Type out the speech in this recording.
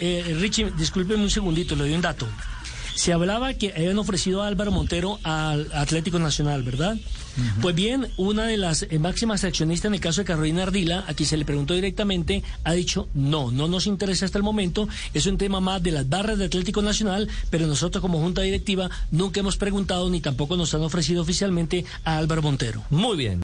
eh, Richie, discúlpeme un segundito, le doy un dato. Se hablaba que habían ofrecido a Álvaro Montero al Atlético Nacional, ¿verdad? Pues bien, una de las eh, máximas accionistas en el caso de Carolina Ardila, a quien se le preguntó directamente, ha dicho no, no nos interesa hasta el momento, es un tema más de las barras de Atlético Nacional, pero nosotros como Junta Directiva nunca hemos preguntado ni tampoco nos han ofrecido oficialmente a Álvaro Montero. Muy bien.